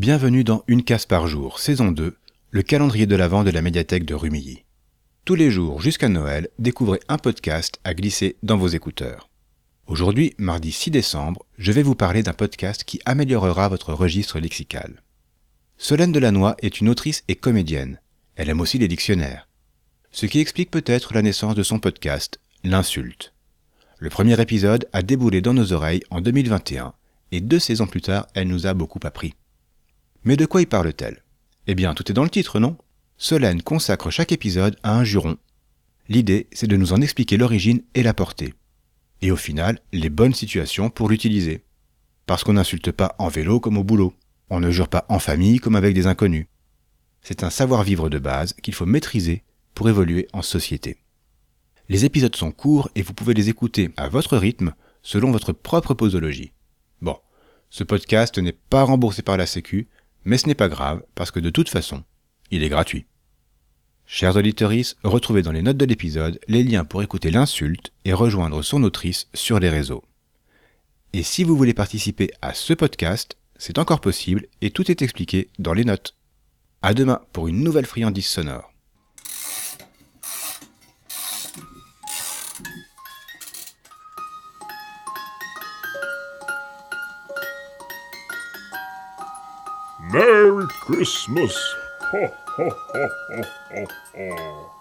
Bienvenue dans Une case par jour, saison 2, le calendrier de l'Avent de la médiathèque de Rumilly. Tous les jours jusqu'à Noël, découvrez un podcast à glisser dans vos écouteurs. Aujourd'hui, mardi 6 décembre, je vais vous parler d'un podcast qui améliorera votre registre lexical. Solène Delannoy est une autrice et comédienne. Elle aime aussi les dictionnaires. Ce qui explique peut-être la naissance de son podcast, L'insulte. Le premier épisode a déboulé dans nos oreilles en 2021 et deux saisons plus tard, elle nous a beaucoup appris. Mais de quoi y parle-t-elle? Eh bien, tout est dans le titre, non? Solène consacre chaque épisode à un juron. L'idée, c'est de nous en expliquer l'origine et la portée. Et au final, les bonnes situations pour l'utiliser. Parce qu'on n'insulte pas en vélo comme au boulot. On ne jure pas en famille comme avec des inconnus. C'est un savoir-vivre de base qu'il faut maîtriser pour évoluer en société. Les épisodes sont courts et vous pouvez les écouter à votre rythme selon votre propre posologie. Bon, ce podcast n'est pas remboursé par la Sécu, mais ce n'est pas grave, parce que de toute façon, il est gratuit. Chers auditeurs, retrouvez dans les notes de l'épisode les liens pour écouter l'insulte et rejoindre son autrice sur les réseaux. Et si vous voulez participer à ce podcast, c'est encore possible et tout est expliqué dans les notes. À demain pour une nouvelle friandise sonore. Merry Christmas! Ho, ho, ho, ho, ho, ho.